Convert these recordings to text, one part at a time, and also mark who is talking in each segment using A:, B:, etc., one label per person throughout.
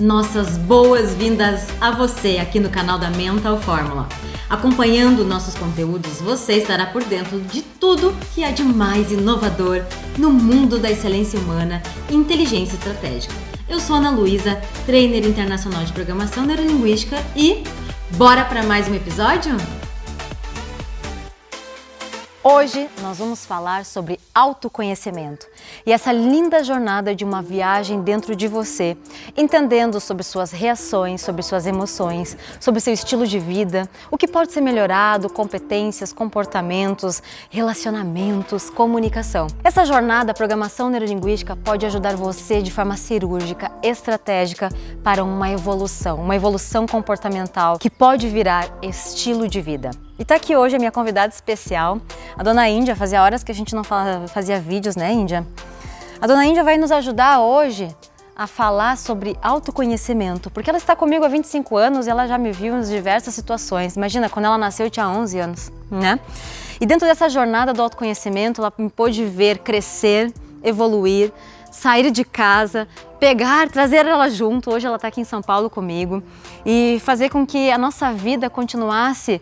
A: Nossas boas-vindas a você aqui no canal da Mental Fórmula. Acompanhando nossos conteúdos, você estará por dentro de tudo que há de mais inovador no mundo da excelência humana e inteligência estratégica. Eu sou Ana Luísa, trainer internacional de programação neurolinguística e bora para mais um episódio? Hoje nós vamos falar sobre autoconhecimento e essa linda jornada de uma viagem dentro de você, entendendo sobre suas reações, sobre suas emoções, sobre seu estilo de vida, o que pode ser melhorado, competências, comportamentos, relacionamentos, comunicação. Essa jornada, a programação neurolinguística, pode ajudar você de forma cirúrgica, estratégica para uma evolução, uma evolução comportamental que pode virar estilo de vida. E tá aqui hoje a minha convidada especial, a dona Índia. Fazia horas que a gente não fazia vídeos, né, Índia? A dona Índia vai nos ajudar hoje a falar sobre autoconhecimento, porque ela está comigo há 25 anos e ela já me viu em diversas situações. Imagina, quando ela nasceu eu tinha 11 anos, né? E dentro dessa jornada do autoconhecimento, ela me pôde ver crescer, evoluir, sair de casa, pegar, trazer ela junto. Hoje ela está aqui em São Paulo comigo e fazer com que a nossa vida continuasse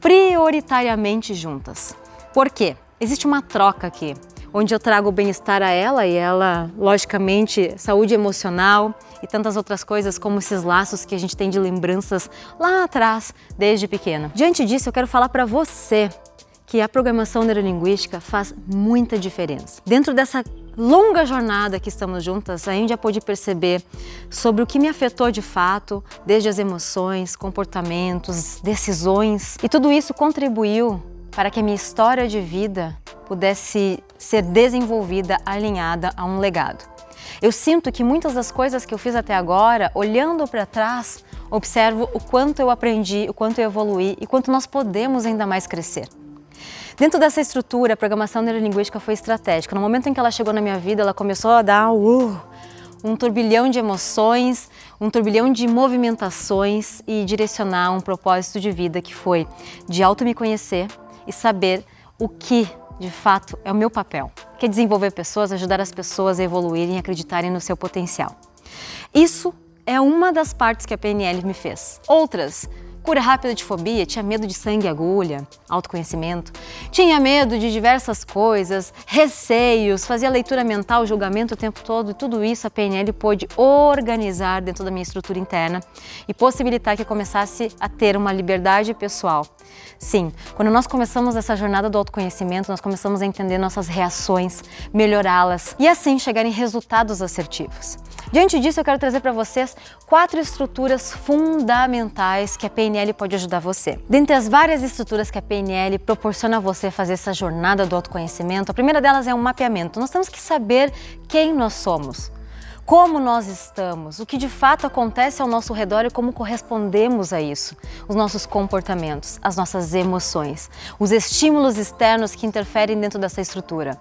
A: prioritariamente juntas. Por quê? Existe uma troca aqui, onde eu trago bem-estar a ela e ela, logicamente, saúde emocional e tantas outras coisas como esses laços que a gente tem de lembranças lá atrás, desde pequena. Diante disso, eu quero falar para você que a programação neurolinguística faz muita diferença. Dentro dessa longa jornada que estamos juntas, a Índia pôde perceber sobre o que me afetou de fato, desde as emoções, comportamentos, decisões, e tudo isso contribuiu para que a minha história de vida pudesse ser desenvolvida alinhada a um legado. Eu sinto que muitas das coisas que eu fiz até agora, olhando para trás, observo o quanto eu aprendi, o quanto eu evoluí e quanto nós podemos ainda mais crescer. Dentro dessa estrutura, a programação neurolinguística foi estratégica. No momento em que ela chegou na minha vida, ela começou a dar uh, um turbilhão de emoções, um turbilhão de movimentações e direcionar um propósito de vida que foi de auto me conhecer e saber o que de fato é o meu papel, que é desenvolver pessoas, ajudar as pessoas a evoluírem e acreditarem no seu potencial. Isso é uma das partes que a PNL me fez. Outras Cura rápida de fobia, tinha medo de sangue e agulha, autoconhecimento. Tinha medo de diversas coisas, receios, fazia leitura mental, julgamento o tempo todo e tudo isso a PNL pôde organizar dentro da minha estrutura interna e possibilitar que eu começasse a ter uma liberdade pessoal. Sim, quando nós começamos essa jornada do autoconhecimento, nós começamos a entender nossas reações, melhorá-las e assim chegar em resultados assertivos. Diante disso, eu quero trazer para vocês quatro estruturas fundamentais que a PNL pode ajudar você. Dentre as várias estruturas que a PNL proporciona a você fazer essa jornada do autoconhecimento, a primeira delas é um mapeamento. Nós temos que saber quem nós somos como nós estamos, o que de fato acontece ao nosso redor e como correspondemos a isso, os nossos comportamentos, as nossas emoções, os estímulos externos que interferem dentro dessa estrutura.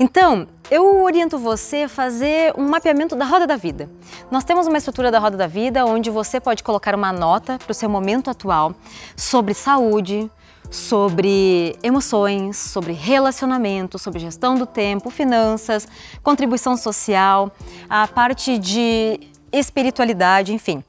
A: Então, eu oriento você a fazer um mapeamento da roda da vida. Nós temos uma estrutura da roda da vida onde você pode colocar uma nota para o seu momento atual sobre saúde, sobre emoções, sobre relacionamento, sobre gestão do tempo, finanças, contribuição social, a parte de espiritualidade, enfim.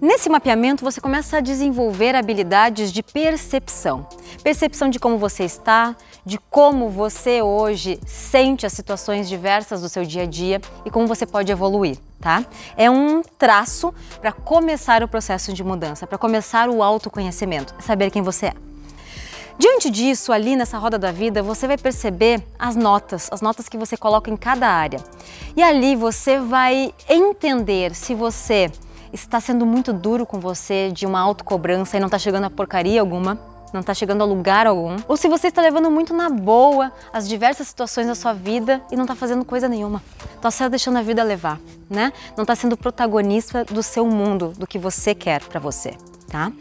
A: Nesse mapeamento, você começa a desenvolver habilidades de percepção. Percepção de como você está, de como você hoje sente as situações diversas do seu dia a dia e como você pode evoluir, tá? É um traço para começar o processo de mudança, para começar o autoconhecimento, saber quem você é. Diante disso, ali nessa roda da vida, você vai perceber as notas, as notas que você coloca em cada área. E ali você vai entender se você está sendo muito duro com você, de uma autocobrança e não está chegando a porcaria alguma, não está chegando a lugar algum, ou se você está levando muito na boa as diversas situações da sua vida e não está fazendo coisa nenhuma. Está só deixando a vida levar, né? Não está sendo protagonista do seu mundo, do que você quer para você, tá?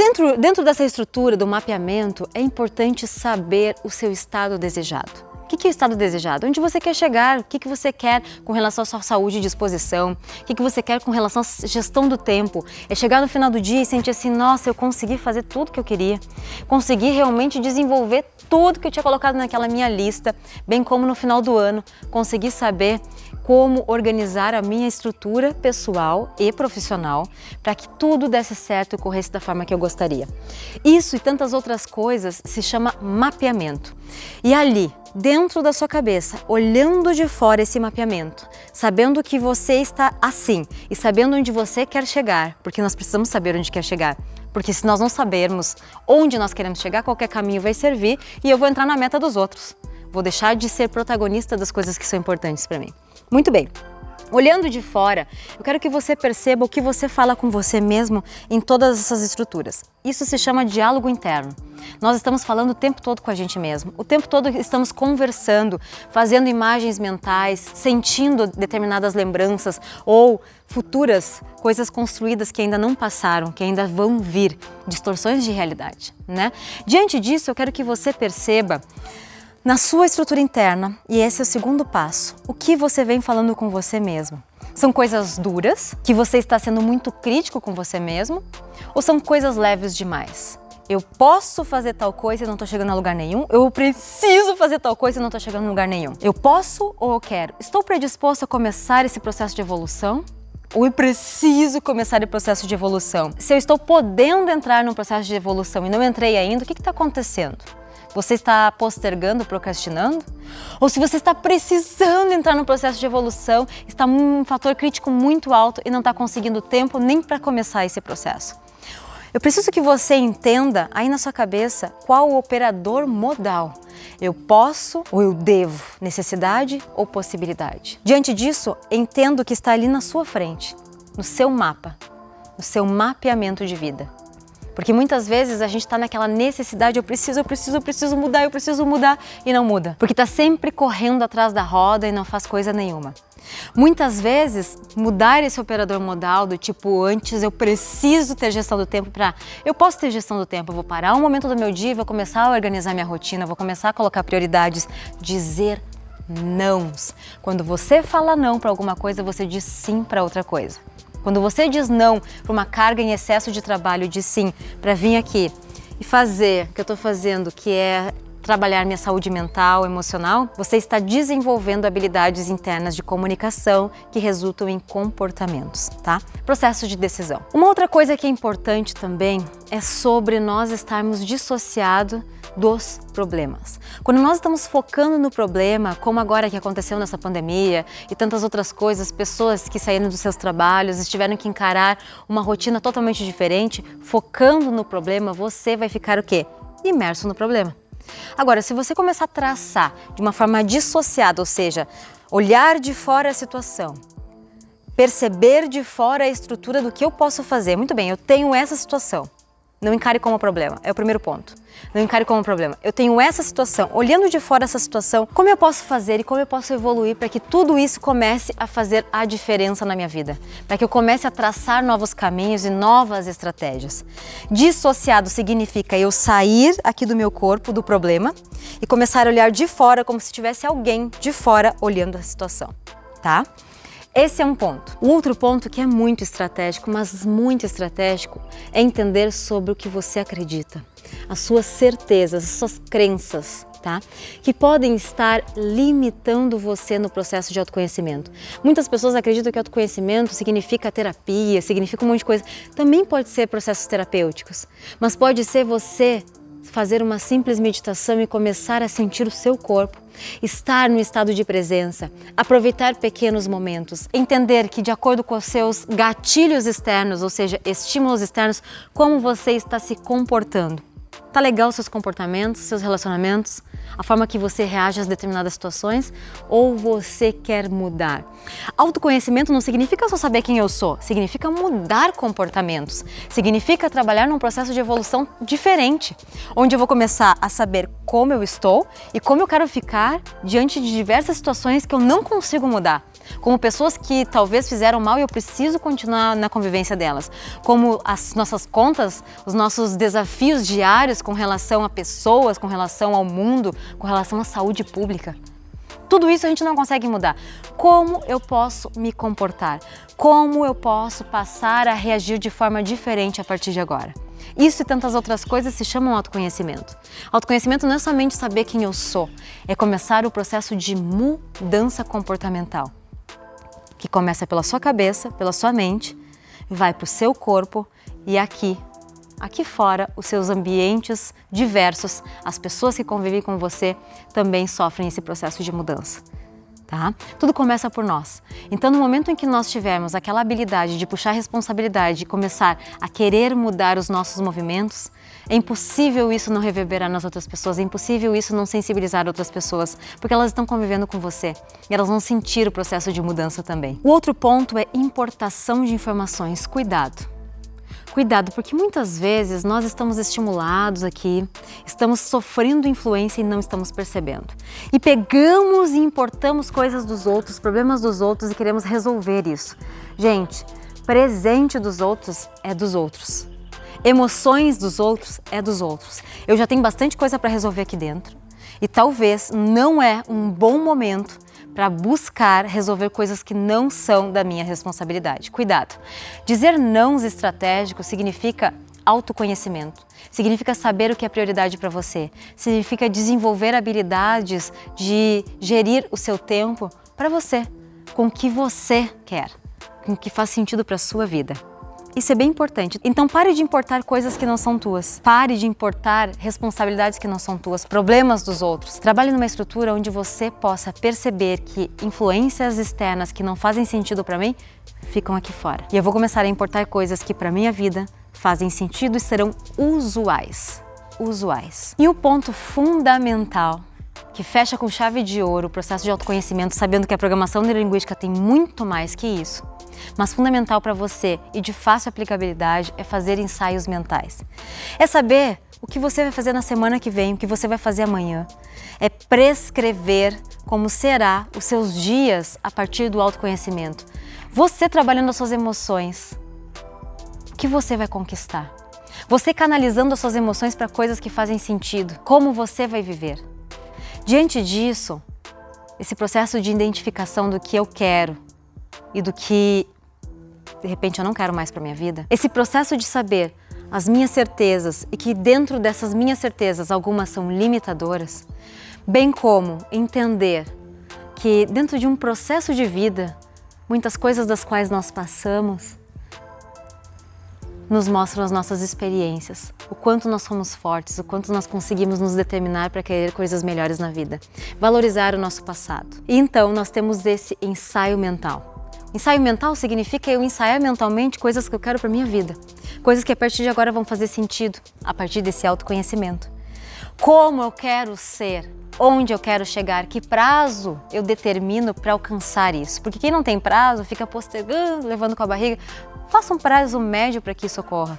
A: Dentro, dentro dessa estrutura do mapeamento, é importante saber o seu estado desejado. que, que é o estado desejado? Onde você quer chegar? O que, que você quer com relação à sua saúde e disposição? O que, que você quer com relação à gestão do tempo? É chegar no final do dia e sentir assim, nossa, eu consegui fazer tudo que eu queria. Consegui realmente desenvolver tudo que eu tinha colocado naquela minha lista, bem como no final do ano, consegui saber como organizar a minha estrutura pessoal e profissional para que tudo desse certo e corresse da forma que eu gostaria. Isso e tantas outras coisas se chama mapeamento. E ali, dentro da sua cabeça, olhando de fora esse mapeamento, sabendo que você está assim e sabendo onde você quer chegar, porque nós precisamos saber onde quer chegar. Porque se nós não sabermos onde nós queremos chegar, qualquer caminho vai servir e eu vou entrar na meta dos outros. Vou deixar de ser protagonista das coisas que são importantes para mim. Muito bem. Olhando de fora, eu quero que você perceba o que você fala com você mesmo em todas essas estruturas. Isso se chama diálogo interno. Nós estamos falando o tempo todo com a gente mesmo, o tempo todo estamos conversando, fazendo imagens mentais, sentindo determinadas lembranças ou futuras coisas construídas que ainda não passaram, que ainda vão vir, distorções de realidade, né? Diante disso, eu quero que você perceba na sua estrutura interna, e esse é o segundo passo, o que você vem falando com você mesmo? São coisas duras, que você está sendo muito crítico com você mesmo, ou são coisas leves demais? Eu posso fazer tal coisa e não estou chegando a lugar nenhum. Eu preciso fazer tal coisa e não estou chegando a lugar nenhum. Eu posso ou eu quero? Estou predisposto a começar esse processo de evolução? Ou eu preciso começar o processo de evolução? Se eu estou podendo entrar num processo de evolução e não entrei ainda, o que está acontecendo? Você está postergando, procrastinando? Ou se você está precisando entrar no processo de evolução, está um fator crítico muito alto e não está conseguindo tempo nem para começar esse processo. Eu preciso que você entenda aí na sua cabeça qual o operador modal. Eu posso ou eu devo, necessidade ou possibilidade. Diante disso, entendo que está ali na sua frente, no seu mapa, no seu mapeamento de vida. Porque muitas vezes a gente está naquela necessidade, eu preciso, eu preciso, eu preciso mudar, eu preciso mudar e não muda. Porque está sempre correndo atrás da roda e não faz coisa nenhuma. Muitas vezes, mudar esse operador modal do tipo antes eu preciso ter gestão do tempo para eu posso ter gestão do tempo, eu vou parar um momento do meu dia, vou começar a organizar minha rotina, vou começar a colocar prioridades, dizer nãos. Quando você fala não para alguma coisa, você diz sim para outra coisa. Quando você diz não para uma carga em excesso de trabalho, diz sim para vir aqui e fazer o que eu estou fazendo, que é trabalhar minha saúde mental, emocional, você está desenvolvendo habilidades internas de comunicação que resultam em comportamentos, tá? Processo de decisão. Uma outra coisa que é importante também é sobre nós estarmos dissociados dos problemas. Quando nós estamos focando no problema, como agora que aconteceu nessa pandemia e tantas outras coisas, pessoas que saíram dos seus trabalhos tiveram que encarar uma rotina totalmente diferente, focando no problema, você vai ficar o quê? Imerso no problema. Agora, se você começar a traçar de uma forma dissociada, ou seja, olhar de fora a situação, perceber de fora a estrutura do que eu posso fazer. Muito bem, eu tenho essa situação. Não encare como problema, é o primeiro ponto. Não encare como problema. Eu tenho essa situação, olhando de fora essa situação, como eu posso fazer e como eu posso evoluir para que tudo isso comece a fazer a diferença na minha vida? Para que eu comece a traçar novos caminhos e novas estratégias. Dissociado significa eu sair aqui do meu corpo, do problema, e começar a olhar de fora como se tivesse alguém de fora olhando a situação, tá? Esse é um ponto. O outro ponto que é muito estratégico, mas muito estratégico, é entender sobre o que você acredita, as suas certezas, as suas crenças, tá? Que podem estar limitando você no processo de autoconhecimento. Muitas pessoas acreditam que autoconhecimento significa terapia, significa um monte de coisa. Também pode ser processos terapêuticos, mas pode ser você fazer uma simples meditação e começar a sentir o seu corpo, estar no estado de presença, aproveitar pequenos momentos, entender que de acordo com os seus gatilhos externos, ou seja, estímulos externos, como você está se comportando. Tá legal seus comportamentos, seus relacionamentos, a forma que você reage às determinadas situações ou você quer mudar? Autoconhecimento não significa só saber quem eu sou, significa mudar comportamentos, significa trabalhar num processo de evolução diferente, onde eu vou começar a saber como eu estou e como eu quero ficar diante de diversas situações que eu não consigo mudar. Como pessoas que talvez fizeram mal e eu preciso continuar na convivência delas, como as nossas contas, os nossos desafios diários com relação a pessoas, com relação ao mundo, com relação à saúde pública. Tudo isso a gente não consegue mudar. Como eu posso me comportar? Como eu posso passar a reagir de forma diferente a partir de agora? Isso e tantas outras coisas se chamam autoconhecimento. Autoconhecimento não é somente saber quem eu sou, é começar o processo de mudança comportamental, que começa pela sua cabeça, pela sua mente, vai para o seu corpo e aqui aqui fora, os seus ambientes diversos, as pessoas que convivem com você também sofrem esse processo de mudança. Tá? Tudo começa por nós. Então, no momento em que nós tivermos aquela habilidade de puxar responsabilidade e começar a querer mudar os nossos movimentos, é impossível isso não reverberar nas outras pessoas, é impossível isso não sensibilizar outras pessoas, porque elas estão convivendo com você e elas vão sentir o processo de mudança também. O outro ponto é importação de informações. Cuidado. Cuidado, porque muitas vezes nós estamos estimulados aqui, estamos sofrendo influência e não estamos percebendo. E pegamos e importamos coisas dos outros, problemas dos outros e queremos resolver isso. Gente, presente dos outros é dos outros. Emoções dos outros é dos outros. Eu já tenho bastante coisa para resolver aqui dentro e talvez não é um bom momento para buscar resolver coisas que não são da minha responsabilidade. Cuidado! Dizer nãos estratégicos significa autoconhecimento, significa saber o que é prioridade para você, significa desenvolver habilidades de gerir o seu tempo para você, com o que você quer, com o que faz sentido para sua vida. Isso é bem importante. Então pare de importar coisas que não são tuas. Pare de importar responsabilidades que não são tuas, problemas dos outros. Trabalhe numa estrutura onde você possa perceber que influências externas que não fazem sentido para mim ficam aqui fora. E eu vou começar a importar coisas que para minha vida fazem sentido e serão usuais. Usuais. E o ponto fundamental que fecha com chave de ouro o processo de autoconhecimento, sabendo que a programação neurolinguística tem muito mais que isso, mas fundamental para você e de fácil aplicabilidade é fazer ensaios mentais. É saber o que você vai fazer na semana que vem, o que você vai fazer amanhã. É prescrever como será os seus dias a partir do autoconhecimento. Você trabalhando as suas emoções, o que você vai conquistar? Você canalizando as suas emoções para coisas que fazem sentido, como você vai viver? Diante disso, esse processo de identificação do que eu quero, e do que de repente eu não quero mais para minha vida. Esse processo de saber as minhas certezas e que dentro dessas minhas certezas algumas são limitadoras, bem como entender que dentro de um processo de vida, muitas coisas das quais nós passamos nos mostram as nossas experiências, o quanto nós somos fortes, o quanto nós conseguimos nos determinar para querer coisas melhores na vida, valorizar o nosso passado. E então nós temos esse ensaio mental. Ensaio mental significa eu ensaiar mentalmente coisas que eu quero para minha vida, coisas que a partir de agora vão fazer sentido a partir desse autoconhecimento. Como eu quero ser, onde eu quero chegar, que prazo eu determino para alcançar isso. Porque quem não tem prazo fica postergando, levando com a barriga. Faça um prazo médio para que isso ocorra.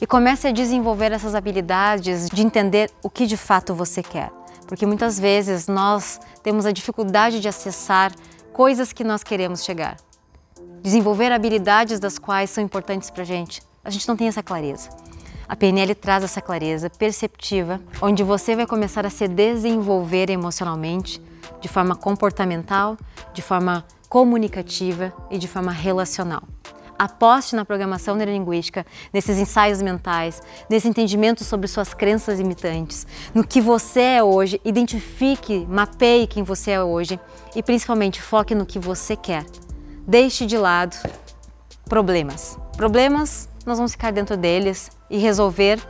A: E comece a desenvolver essas habilidades de entender o que de fato você quer. Porque muitas vezes nós temos a dificuldade de acessar coisas que nós queremos chegar desenvolver habilidades das quais são importantes para a gente. A gente não tem essa clareza. A PNL traz essa clareza perceptiva, onde você vai começar a se desenvolver emocionalmente, de forma comportamental, de forma comunicativa e de forma relacional. Aposte na programação neurolinguística, nesses ensaios mentais, nesse entendimento sobre suas crenças limitantes, no que você é hoje, identifique, mapeie quem você é hoje e principalmente foque no que você quer deixe de lado problemas. Problemas, nós vamos ficar dentro deles e resolver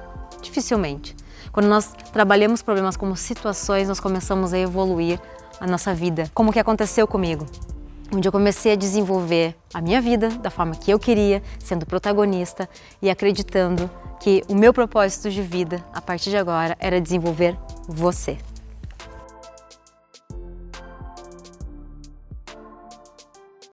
A: dificilmente. Quando nós trabalhamos problemas como situações, nós começamos a evoluir a nossa vida. Como que aconteceu comigo? Onde eu comecei a desenvolver a minha vida da forma que eu queria, sendo protagonista e acreditando que o meu propósito de vida, a partir de agora, era desenvolver você.